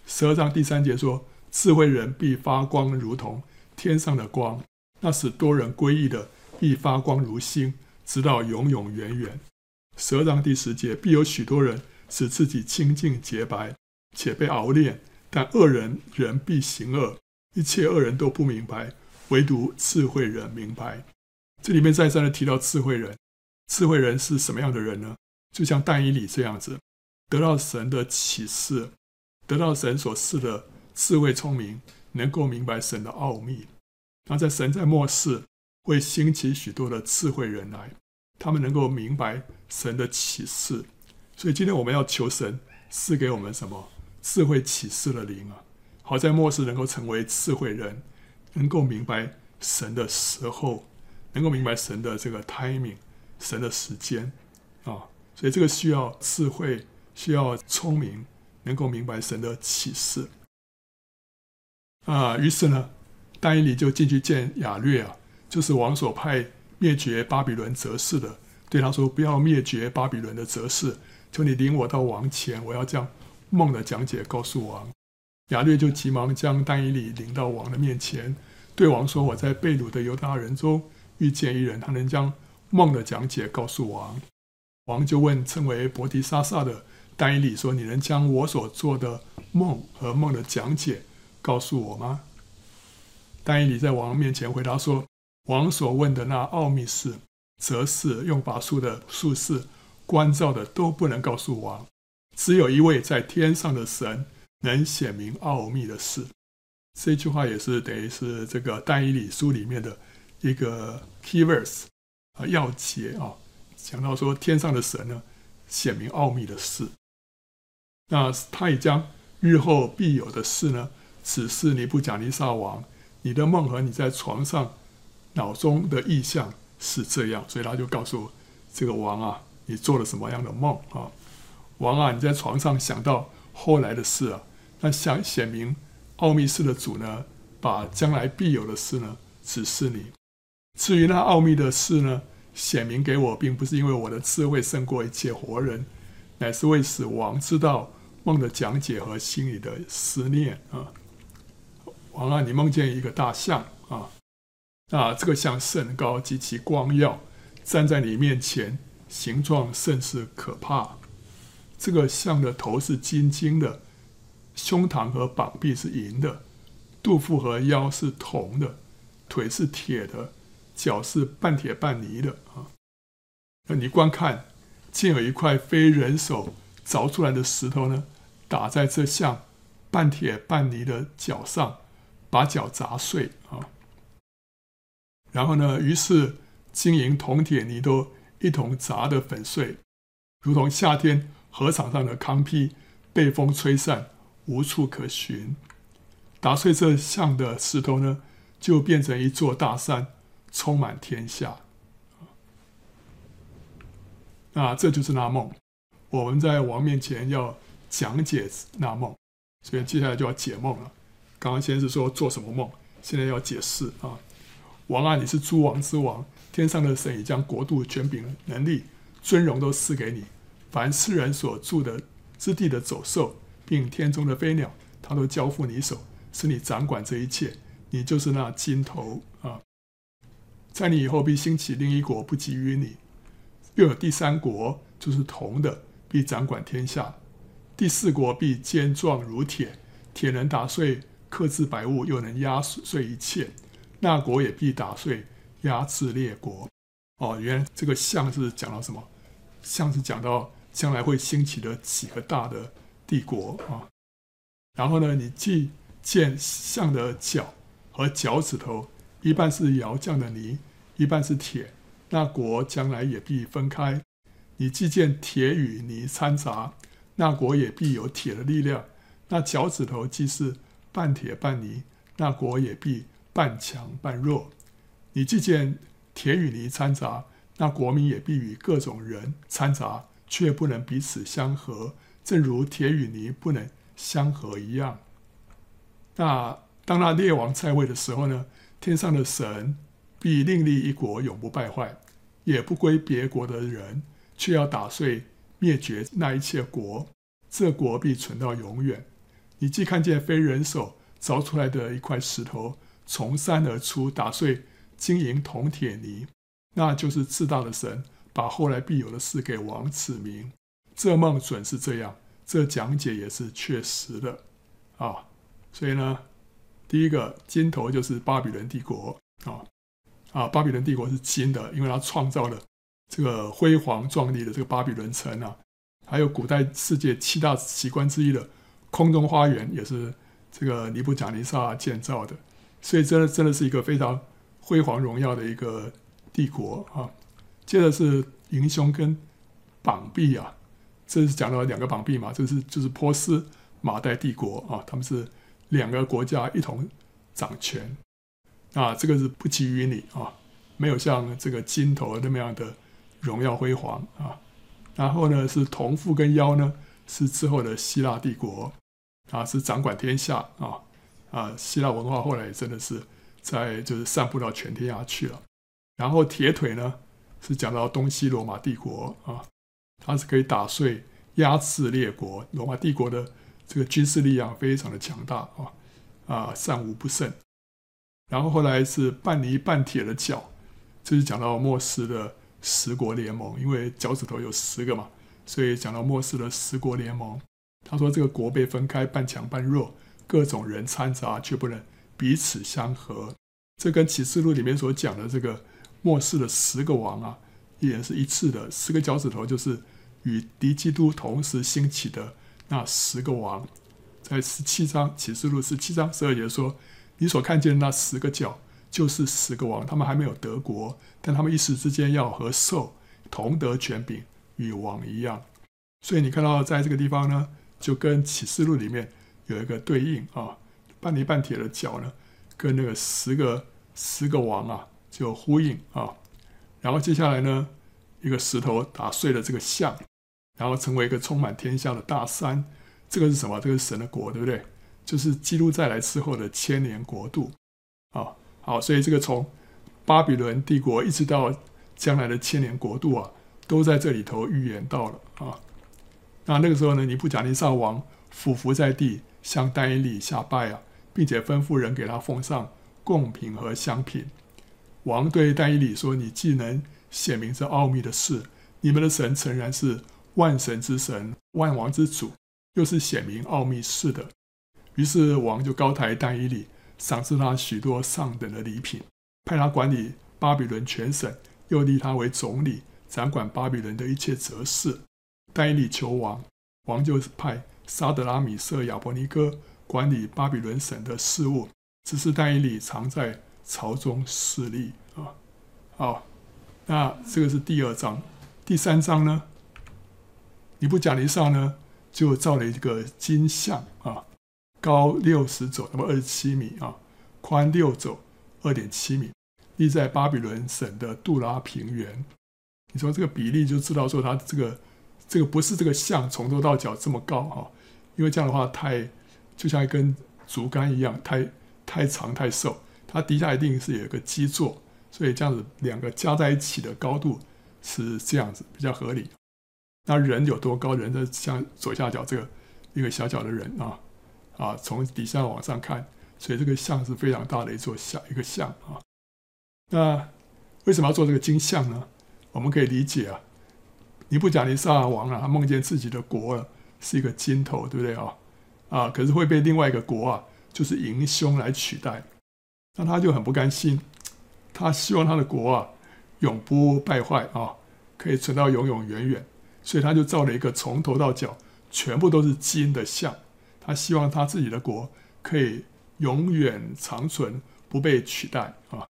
十二章第三节说，智慧人必发光，如同天上的光；那使多人归义的，必发光如星，直到永永远远。蛇章第十节，必有许多人使自己清净洁白，且被熬炼；但恶人人必行恶，一切恶人都不明白，唯独智慧人明白。这里面再三的提到智慧人，智慧人是什么样的人呢？就像但以理这样子，得到神的启示，得到神所赐的智慧聪明，能够明白神的奥秘。那在神在末世会兴起许多的智慧人来。他们能够明白神的启示，所以今天我们要求神赐给我们什么智慧启示的灵啊！好在末世能够成为智慧人，能够明白神的时候，能够明白神的这个 timing，神的时间啊！所以这个需要智慧，需要聪明，能够明白神的启示啊！于是呢，但以理就进去见亚略啊，就是王所派。灭绝巴比伦哲士的，对他说：“不要灭绝巴比伦的哲士，求你领我到王前，我要将梦的讲解告诉王。”亚略就急忙将丹以里领到王的面前，对王说：“我在被掳的犹大人中遇见一人，他能将梦的讲解告诉王。”王就问称为伯提沙撒的丹以里说：“你能将我所做的梦和梦的讲解告诉我吗？”丹以里在王面前回答说。王所问的那奥秘事，则是用法术的术士关照的都不能告诉王，只有一位在天上的神能显明奥秘的事。这句话也是等于是这个但以理书里面的一个 key verse 啊，要节啊，讲到说天上的神呢显明奥秘的事，那他也将日后必有的事呢此事你不讲尼撒王，你的梦和你在床上脑中的意象是这样，所以他就告诉这个王啊，你做了什么样的梦啊？王啊，你在床上想到后来的事啊，那想显明。奥秘事的主呢，把将来必有的事呢指示你。至于那奥秘的事呢，显明给我，并不是因为我的智慧胜过一切活人，乃是为使王知道梦的讲解和心里的思念啊。王啊，你梦见一个大象啊，这个像甚高，极其光耀，站在你面前，形状甚是可怕。这个像的头是金金的。胸膛和膀臂是银的，肚腹和腰是铜的，腿是铁的，脚是半铁半泥的啊。那你观看，竟有一块非人手凿出来的石头呢，打在这像半铁半泥的脚上，把脚砸碎啊。然后呢，于是金银铜铁泥都一同砸得粉碎，如同夏天河场上的糠秕被风吹散。无处可寻，打碎这像的石头呢，就变成一座大山，充满天下。那这就是那梦。我们在王面前要讲解那梦，所以接下来就要解梦了。刚刚先是说做什么梦，现在要解释啊。王啊，你是诸王之王，天上的神已将国度、权柄、能力、尊荣都赐给你。凡世人所住的之地的走兽。并天中的飞鸟，他都交付你手，使你掌管这一切。你就是那金头啊！在你以后必兴起另一国，不及于你。又有第三国，就是铜的，必掌管天下。第四国必坚壮如铁，铁能打碎刻制百物，又能压碎一切。那国也必打碎，压制列国。哦，原来这个像是讲到什么？像是讲到将来会兴起的几个大的。帝国啊，然后呢，你既见象的脚和脚趾头，一半是窑匠的泥，一半是铁，那国将来也必分开。你既见铁与泥掺杂，那国也必有铁的力量。那脚趾头既是半铁半泥，那国也必半强半弱。你既见铁与泥掺杂，那国民也必与各种人掺杂，却不能彼此相合。正如铁与泥不能相合一样。那当那列王在位的时候呢，天上的神必另立一国，永不败坏，也不归别国的人，却要打碎灭绝那一切国，这国必存到永远。你既看见非人手凿出来的一块石头从山而出，打碎金银铜铁泥，那就是至大的神把后来必有的事给王指明。这梦准是这样，这讲解也是确实的啊。所以呢，第一个金头就是巴比伦帝国啊啊，巴比伦帝国是金的，因为它创造了这个辉煌壮丽的这个巴比伦城啊，还有古代世界七大奇观之一的空中花园也是这个尼布甲尼撒建造的，所以真的真的是一个非常辉煌荣耀的一个帝国啊。接着是营胸跟膀臂啊。这是讲到两个膀臂嘛，这是就是波斯马代帝国啊，他们是两个国家一同掌权啊，这个是不及于你啊，没有像这个金头那么样的荣耀辉煌啊。然后呢，是同父跟腰呢，是之后的希腊帝国啊，是掌管天下啊啊，希腊文化后来真的是在就是散布到全天下去了。然后铁腿呢，是讲到东西罗马帝国啊。它是可以打碎、压制列国。罗马帝国的这个军事力量非常的强大啊啊，战无不胜。然后后来是半泥半铁的脚，这是讲到末世的十国联盟，因为脚趾头有十个嘛，所以讲到末世的十国联盟。他说这个国被分开，半强半弱，各种人掺杂，却不能彼此相合。这跟启示录里面所讲的这个末世的十个王啊，也是一致的。十个脚趾头就是与敌基督同时兴起的那十个王，在十七章启示录十七章十二节说：“你所看见的那十个脚，就是十个王，他们还没有得国，但他们一时之间要和兽同得权柄，与王一样。”所以你看到在这个地方呢，就跟启示录里面有一个对应啊，半泥半铁的角呢，跟那个十个十个王啊就呼应啊。然后接下来呢，一个石头打碎了这个像，然后成为一个充满天下的大山。这个是什么？这个是神的国，对不对？就是基督再来之后的千年国度啊。好，所以这个从巴比伦帝国一直到将来的千年国度啊，都在这里头预言到了啊。那那个时候呢，尼布甲尼撒王俯伏在地，向但以理下拜啊，并且吩咐人给他奉上贡品和香品。王对但以理说：“你既能显明这奥秘的事，你们的神诚然是万神之神、万王之主，又是显明奥秘事的。”于是王就高抬但以理，赏赐他许多上等的礼品，派他管理巴比伦全省，又立他为总理，掌管巴比伦的一切责事。但以理求王，王就派沙德拉、米色、亚伯尼哥管理巴比伦省的事务，只是但以理常在朝中势力啊。好，那这个是第二章，第三章呢？尼布甲尼撒呢就造了一个金像啊，高六十肘，那么二十七米啊，宽六肘，二点七米，立在巴比伦省的杜拉平原。你从这个比例就知道说他这个。这个不是这个像从头到脚这么高哈，因为这样的话太就像一根竹竿一样，太太长太瘦，它底下一定是有一个基座，所以这样子两个加在一起的高度是这样子比较合理。那人有多高？人的像左下角这个一个小小的人啊啊，从底下往上看，所以这个像是非常大的一座像一个像啊。那为什么要做这个金像呢？我们可以理解啊。尼布甲尼撒王啊，他梦见自己的国了是一个金头，对不对？啊？啊，可是会被另外一个国啊，就是银胸来取代，那他就很不甘心，他希望他的国啊永不败坏啊，可以存到永永远远，所以他就造了一个从头到脚全部都是金的像，他希望他自己的国可以永远长存，不被取代啊，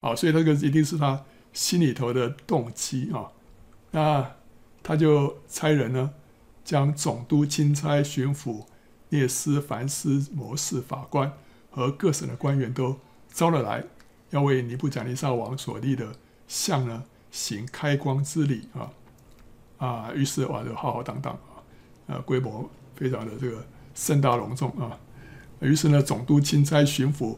啊，所以这个一定是他心里头的动机啊，那。他就差人呢，将总督、钦差、巡抚、聂斯、凡斯、摩士、法官和各省的官员都招了来，要为尼布甲尼撒王所立的像呢行开光之礼啊啊！于是哇，就浩浩荡荡啊，呃，规模非常的这个盛大隆重啊。于是呢，总督、钦差、巡抚、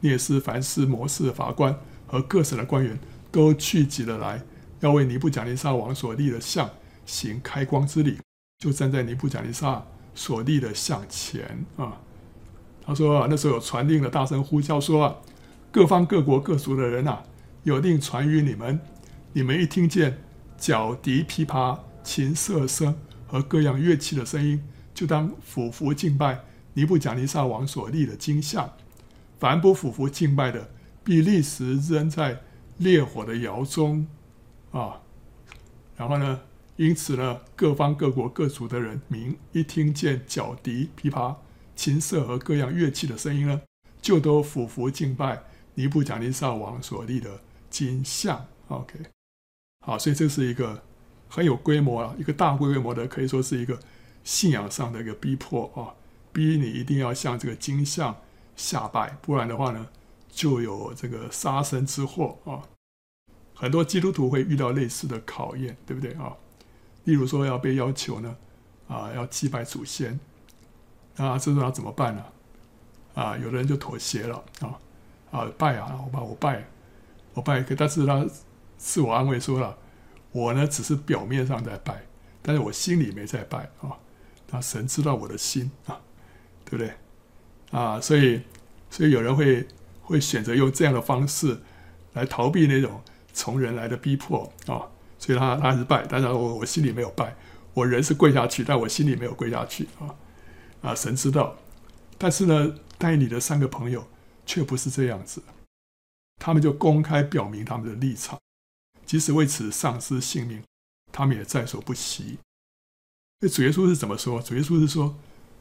聂斯、凡斯、摩士、法官和各省的官员都聚集了来，要为尼布甲尼撒王所立的像。行开光之礼，就站在尼布甲尼撒所立的像前啊。他说啊，那时候有传令的大声呼叫说啊，各方各国各族的人啊，有令传于你们，你们一听见角笛、琵琶、琴瑟声和各样乐器的声音，就当俯伏敬拜尼布甲尼撒王所立的金像。凡不俯伏敬拜的，必立时扔在烈火的窑中啊。然后呢？因此呢，各方各国各族的人民一听见角笛、琵琶、琴瑟和各样乐器的声音呢，就都俯伏敬拜尼布甲尼撒王所立的金像。OK，好，所以这是一个很有规模啊，一个大规模的，可以说是一个信仰上的一个逼迫啊，逼你一定要向这个金像下拜，不然的话呢，就有这个杀身之祸啊。很多基督徒会遇到类似的考验，对不对啊？例如说要被要求呢，啊，要祭拜祖先，啊，这时候要怎么办呢？啊，有的人就妥协了，啊，啊，拜啊，我把我拜，我拜，可但是他自我安慰说了，我呢只是表面上在拜，但是我心里没在拜啊，那神知道我的心啊，对不对？啊，所以，所以有人会会选择用这样的方式来逃避那种从人来的逼迫啊。所以他他还是拜，但是我我心里没有拜，我人是跪下去，但我心里没有跪下去啊啊！神知道，但是呢，但你的三个朋友却不是这样子，他们就公开表明他们的立场，即使为此丧失性命，他们也在所不惜。那主耶稣是怎么说？主耶稣是说：“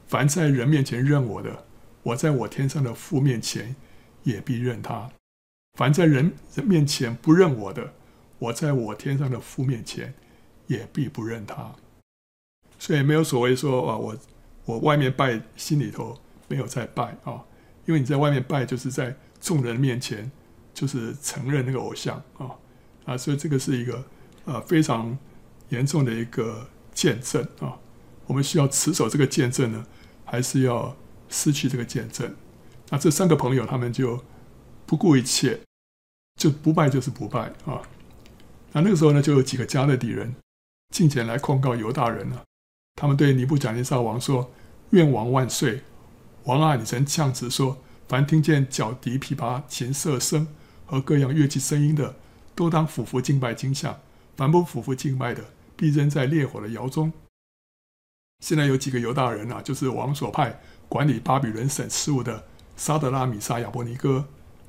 凡在人面前认我的，我在我天上的父面前也必认他；凡在人人面前不认我的，我在我天上的父面前也必不认他。”所以没有所谓说啊，我我外面拜，心里头没有在拜啊，因为你在外面拜，就是在众人面前就是承认那个偶像啊啊，所以这个是一个呃非常严重的一个。见证啊，我们需要持守这个见证呢，还是要失去这个见证？那这三个朋友他们就不顾一切，就不拜就是不拜啊。那那个时候呢，就有几个加勒底人进前来控告犹大人了。他们对尼布甲尼撒王说：“愿王万岁！王啊，你曾降旨说，凡听见角笛、琵琶、琴瑟声和各样乐器声音的，都当俯伏敬拜金像；凡不俯伏敬拜的，”必扔在烈火的窑中。现在有几个犹大人啊，就是王所派管理巴比伦省事务的沙德拉、米沙、亚伯尼哥。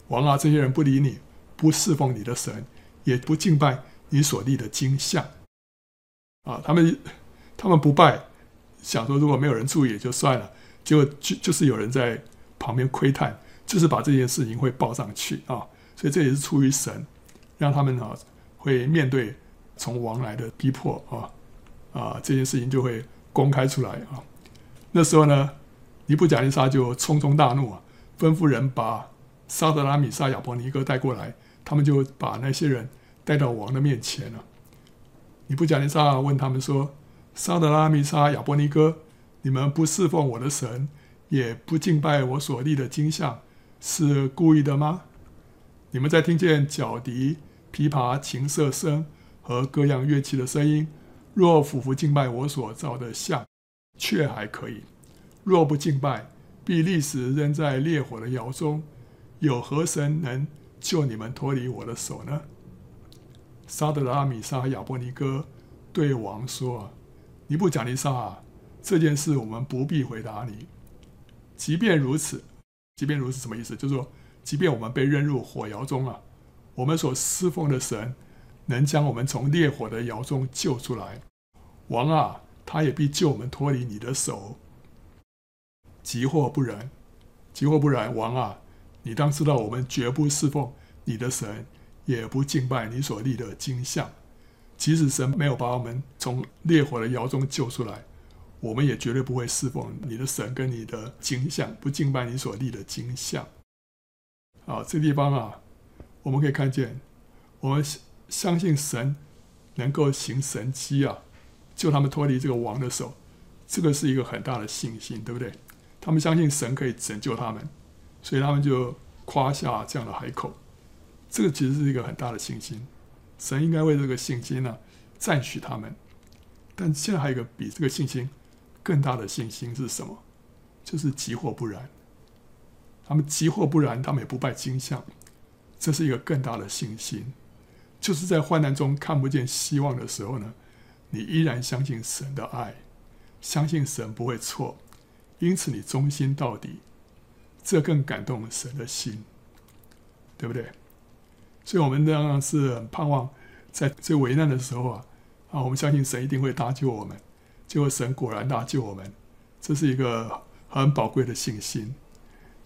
王啊，这些人不理你，不侍奉你的神，也不敬拜你所立的金像。啊，他们他们不拜，想说如果没有人注意也就算了，结果就就是有人在旁边窥探，就是把这件事情会报上去啊。所以这也是出于神，让他们啊会面对。从王来的逼迫啊啊，这件事情就会公开出来啊。那时候呢，尼布甲尼撒就匆匆大怒啊，吩咐人把沙德拉、米沙、亚伯尼哥带过来。他们就把那些人带到王的面前了。尼布甲尼撒问他们说：“沙得拉、米沙、亚伯尼歌，你们不侍奉我的神，也不敬拜我所立的金像，是故意的吗？你们在听见角笛、琵琶、琴瑟声。”和各样乐器的声音，若俯伏敬拜我所造的像，却还可以；若不敬拜，必立时扔在烈火的窑中。有何神能救你们脱离我的手呢？沙德拉、米沙、亚伯尼歌对王说：“尼布甲尼撒，这件事我们不必回答你。即便如此，即便如此，什么意思？就是说，即便我们被扔入火窑中啊，我们所侍奉的神。”能将我们从烈火的窑中救出来，王啊，他也必救我们脱离你的手。即或不然，即或不然，王啊，你当知道，我们绝不侍奉你的神，也不敬拜你所立的金像。即使神没有把我们从烈火的窑中救出来，我们也绝对不会侍奉你的神跟你的金像，不敬拜你所立的金像。啊，这地方啊，我们可以看见，我们。相信神能够行神迹啊，救他们脱离这个王的手，这个是一个很大的信心，对不对？他们相信神可以拯救他们，所以他们就夸下这样的海口。这个其实是一个很大的信心，神应该为这个信心呢、赞许他们。但现在还有一个比这个信心更大的信心是什么？就是即或不然，他们即或不然，他们也不拜金像，这是一个更大的信心。就是在患难中看不见希望的时候呢，你依然相信神的爱，相信神不会错，因此你忠心到底，这更感动神的心，对不对？所以，我们当然是很盼望在最危难的时候啊，啊，我们相信神一定会搭救我们，结果神果然搭救我们，这是一个很宝贵的信心。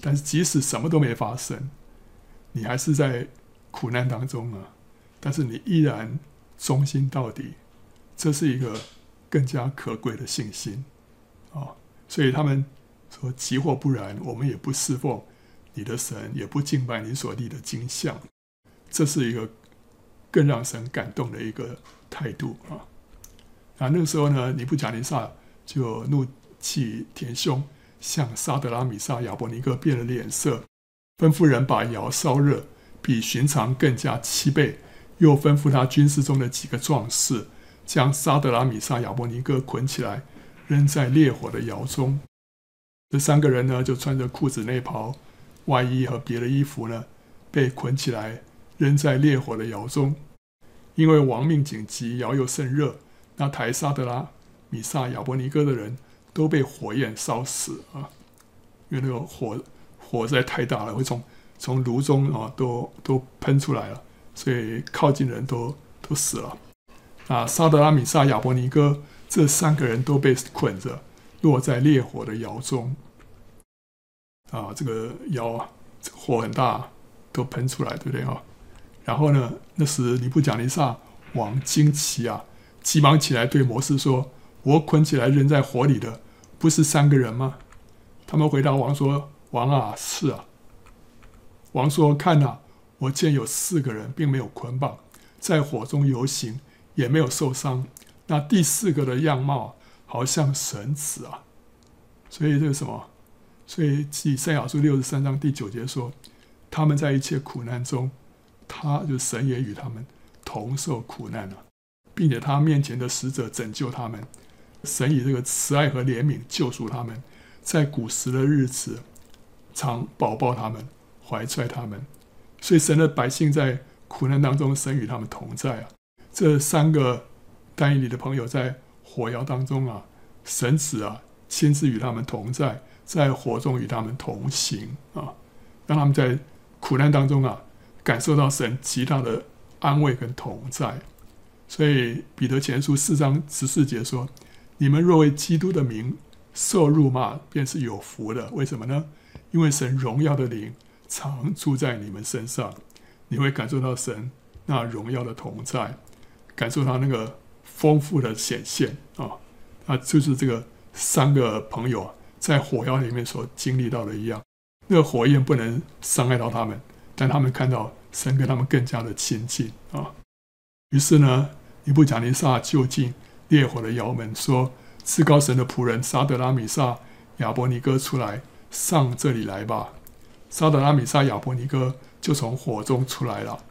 但是，即使什么都没发生，你还是在苦难当中啊。但是你依然忠心到底，这是一个更加可贵的信心啊！所以他们说：“即或不然，我们也不侍奉你的神，也不敬拜你所立的金像。”这是一个更让神感动的一个态度啊！啊，那个时候呢，尼布甲尼撒就怒气填胸，向沙德拉、米沙、亚伯尼歌变了脸色，吩咐人把窑烧热，比寻常更加七倍。又吩咐他军事中的几个壮士，将沙德拉、米沙、亚伯尼歌捆起来，扔在烈火的窑中。这三个人呢，就穿着裤子、内袍、外衣和别的衣服呢，被捆起来，扔在烈火的窑中。因为亡命紧急，窑又甚热，那台沙德拉、米沙、亚伯尼哥的人都被火焰烧死啊！因为那个火火实在太大了，会从从炉中啊都都喷出来了。所以靠近人都都死了。啊，沙德拉米沙、亚伯尼哥这三个人都被捆着，落在烈火的窑中。啊，这个窑啊，这个、火很大，都喷出来，对不对啊？然后呢，那时尼布甲尼撒王惊奇啊，急忙起来对摩斯说：“我捆起来扔在火里的，不是三个人吗？”他们回答王说：“王啊，是啊。”王说：“看呐、啊，我见有四个人，并没有捆绑，在火中游行。”也没有受伤。那第四个的样貌好像神子啊，所以这个什么？所以以赛亚书六十三章第九节说，他们在一切苦难中，他就神也与他们同受苦难了，并且他面前的使者拯救他们。神以这个慈爱和怜悯救赎他们，在古时的日子常保抱他们，怀揣他们。所以神的百姓在苦难当中，神与他们同在啊。这三个丹尼里的朋友在火窑当中啊，神子啊亲自与他们同在，在火中与他们同行啊，让他们在苦难当中啊感受到神极大的安慰跟同在。所以彼得前书四章十四节说：“你们若为基督的名受辱骂，便是有福的。为什么呢？因为神荣耀的灵常住在你们身上，你会感受到神那荣耀的同在。”感受到那个丰富的显现啊，啊，就是这个三个朋友在火窑里面所经历到的一样。那个火焰不能伤害到他们，但他们看到神跟他们更加的亲近啊。于是呢，尼布甲尼撒就近烈火的窑门，说：“至高神的仆人沙得拉米撒亚伯尼哥出来，上这里来吧。”沙得拉米撒亚伯尼哥就从火中出来了。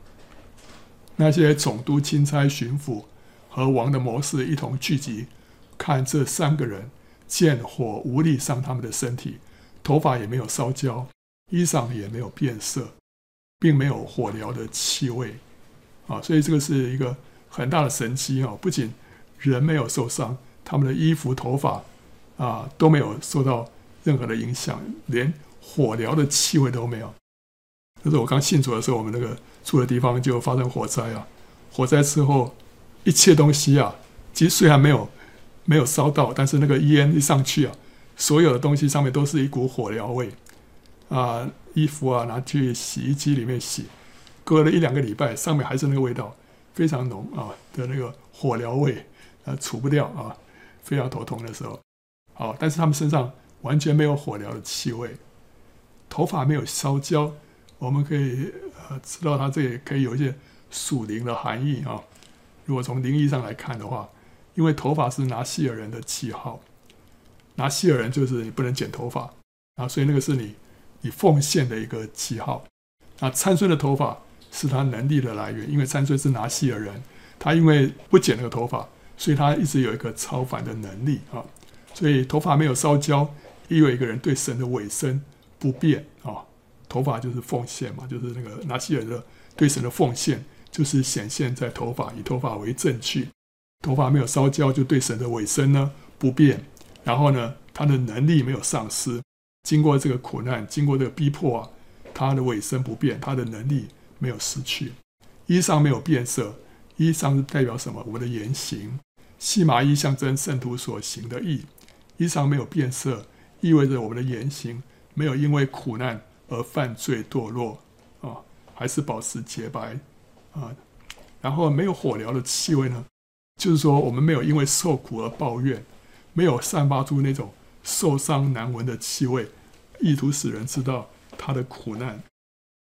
那些总督、钦差、巡抚和王的谋士一同聚集，看这三个人，见火无力伤他们的身体，头发也没有烧焦，衣裳也没有变色，并没有火燎的气味，啊，所以这个是一个很大的神奇啊！不仅人没有受伤，他们的衣服、头发啊都没有受到任何的影响，连火燎的气味都没有。就是我刚信主的时候，我们那个。住的地方就发生火灾啊！火灾之后，一切东西啊，其实虽然没有没有烧到，但是那个烟一上去啊，所有的东西上面都是一股火燎味啊！衣服啊拿去洗衣机里面洗，隔了一两个礼拜，上面还是那个味道，非常浓啊的那个火燎味啊，除不掉啊，非常头痛的时候。好，但是他们身上完全没有火燎的气味，头发没有烧焦，我们可以。呃，知道它这也可以有一些属灵的含义啊。如果从灵异上来看的话，因为头发是拿细尔人的记号，拿细尔人就是你不能剪头发啊，所以那个是你以奉献的一个记号。那参孙的头发是他能力的来源，因为参孙是拿细耳人，他因为不剪那个头发，所以他一直有一个超凡的能力啊。所以头发没有烧焦，意味一个人对神的委身不变啊。头发就是奉献嘛，就是那个拿细耳的对神的奉献，就是显现在头发，以头发为证据。头发没有烧焦，就对神的委身呢不变。然后呢，他的能力没有丧失，经过这个苦难，经过这个逼迫啊，他的委身不变，他的能力没有失去。衣裳没有变色，衣裳是代表什么？我们的言行，细麻衣象征圣徒所行的义。衣裳没有变色，意味着我们的言行没有因为苦难。而犯罪堕落啊，还是保持洁白啊？然后没有火燎的气味呢？就是说，我们没有因为受苦而抱怨，没有散发出那种受伤难闻的气味，意图使人知道他的苦难。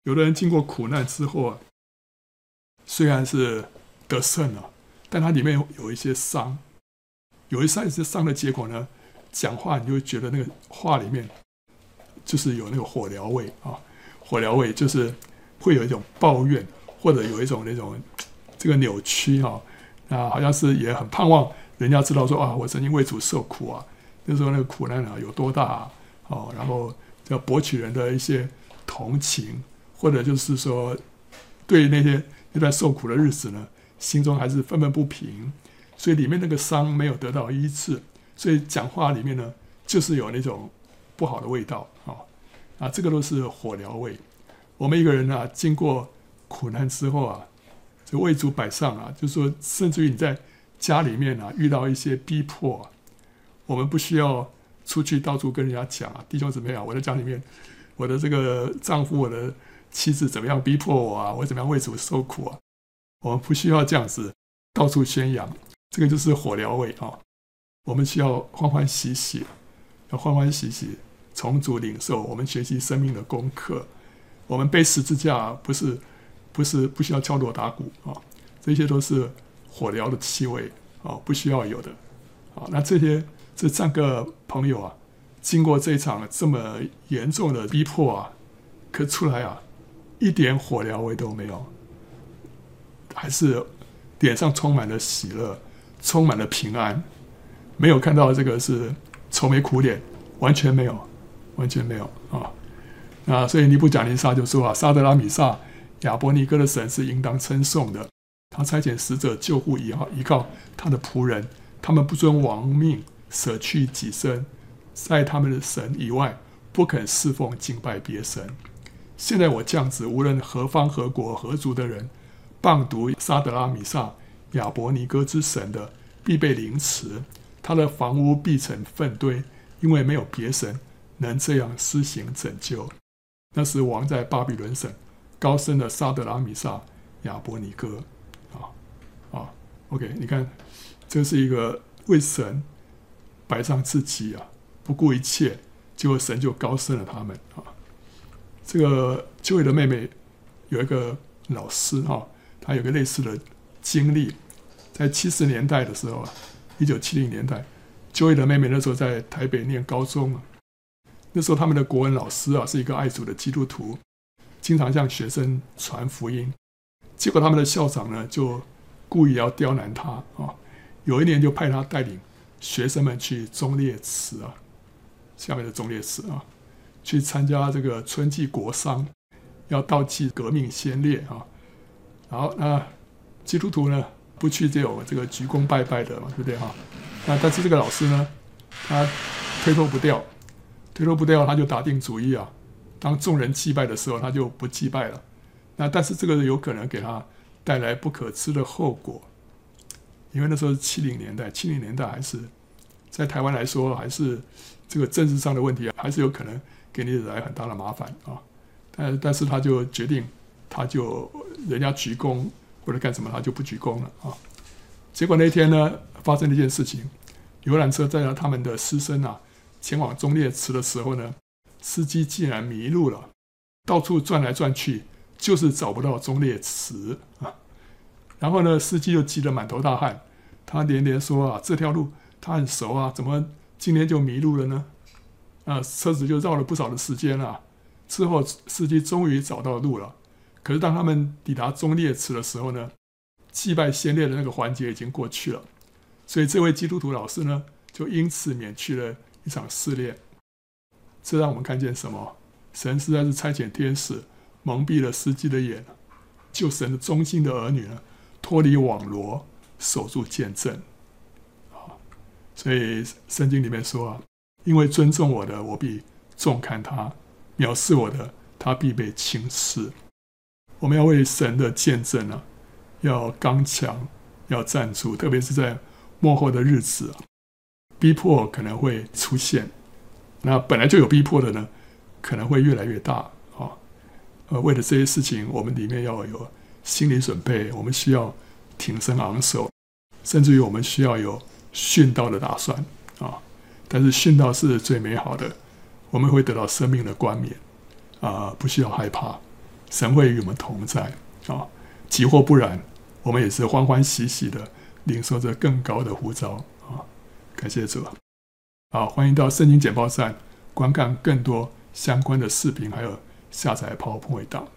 有的人经过苦难之后啊，虽然是得胜了，但他里面有一些伤，有一些伤的结果呢，讲话你就会觉得那个话里面。就是有那个火燎味啊，火燎味就是会有一种抱怨，或者有一种那种 这个扭曲啊，啊，好像是也很盼望人家知道说啊，我曾经为主受苦啊，那时候那个苦难啊有多大啊，哦，然后要博取人的一些同情，或者就是说对那些那段受苦的日子呢，心中还是愤愤不平，所以里面那个伤没有得到医治，所以讲话里面呢就是有那种。不好的味道啊，啊，这个都是火燎味。我们一个人啊，经过苦难之后啊，这为主摆上啊，就是说，甚至于你在家里面啊遇到一些逼迫啊，我们不需要出去到处跟人家讲啊，弟兄姊妹啊，我在家里面，我的这个丈夫，我的妻子怎么样逼迫我啊，我怎么样为主受苦啊，我们不需要这样子到处宣扬，这个就是火燎味啊。我们需要欢欢喜喜，要欢欢喜喜从主领受，我们学习生命的功课，我们背十字架不是。不是不需要敲锣打鼓啊，这些都是火燎的气味啊，不需要有的啊。那这些这三个朋友啊，经过这场这么严重的逼迫啊，可出来啊，一点火燎味都没有，还是脸上充满了喜乐，充满了平安，没有看到这个是愁眉苦脸，完全没有，完全没有啊。那所以尼布甲尼撒就说啊，沙德拉米煞。亚伯尼歌的神是应当称颂的，他差遣使者救护以后，依靠他的仆人，他们不遵王命，舍去己身，在他们的神以外不肯侍奉敬拜别神。现在我降旨，无论何方何国何族的人，谤讟沙德拉米撒亚伯尼歌之神的，必被凌迟，他的房屋必成粪堆，因为没有别神能这样施行拯救。那时王在巴比伦省。高升的沙德拉米煞亚伯尼歌，啊啊，OK，你看，这是一个为神摆上自己啊，不顾一切，结果神就高升了他们啊。这个 Joy 的妹妹有一个老师哈，她有个类似的经历，在七十年代的时候啊，一九七零年代，Joy 的妹妹那时候在台北念高中，那时候他们的国文老师啊是一个爱主的基督徒。经常向学生传福音，结果他们的校长呢就故意要刁难他啊。有一年就派他带领学生们去忠烈祠啊，下面的忠烈祠啊，去参加这个春季国丧，要悼祭革命先烈啊。然后那基督徒呢不去就有这个鞠躬拜拜的嘛，对不对哈？那但是这个老师呢，他推脱不掉，推脱不掉，他就打定主意啊。当众人祭拜的时候，他就不祭拜了。那但是这个有可能给他带来不可知的后果，因为那时候是七零年代，七零年代还是在台湾来说，还是这个政治上的问题，还是有可能给你惹来很大的麻烦啊。但但是他就决定，他就人家鞠躬或者干什么，他就不鞠躬了啊。结果那天呢，发生了一件事情，游览车载了他们的师生啊，前往忠烈祠的时候呢。司机竟然迷路了，到处转来转去，就是找不到忠烈祠啊。然后呢，司机又急得满头大汗，他连连说啊，这条路他很熟啊，怎么今天就迷路了呢？啊，车子就绕了不少的时间了。之后，司机终于找到路了。可是当他们抵达忠烈池的时候呢，祭拜先烈的那个环节已经过去了，所以这位基督徒老师呢，就因此免去了一场试炼。这让我们看见什么？神实在是差遣天使蒙蔽了司机的眼，救神的忠心的儿女呢，脱离网罗，守住见证。啊，所以圣经里面说啊，因为尊重我的，我必重看他；藐视我的，他必被轻视。我们要为神的见证啊，要刚强，要站住，特别是在末后的日子，逼迫可能会出现。那本来就有逼迫的呢，可能会越来越大啊。呃，为了这些事情，我们里面要有心理准备，我们需要挺身昂首，甚至于我们需要有殉道的打算啊。但是殉道是最美好的，我们会得到生命的冠冕啊，不需要害怕，神会与我们同在啊。即或不然，我们也是欢欢喜喜的领受着更高的呼召啊。感谢主。好，欢迎到圣经简报站观看更多相关的视频，还有下载 PowerPoint 档。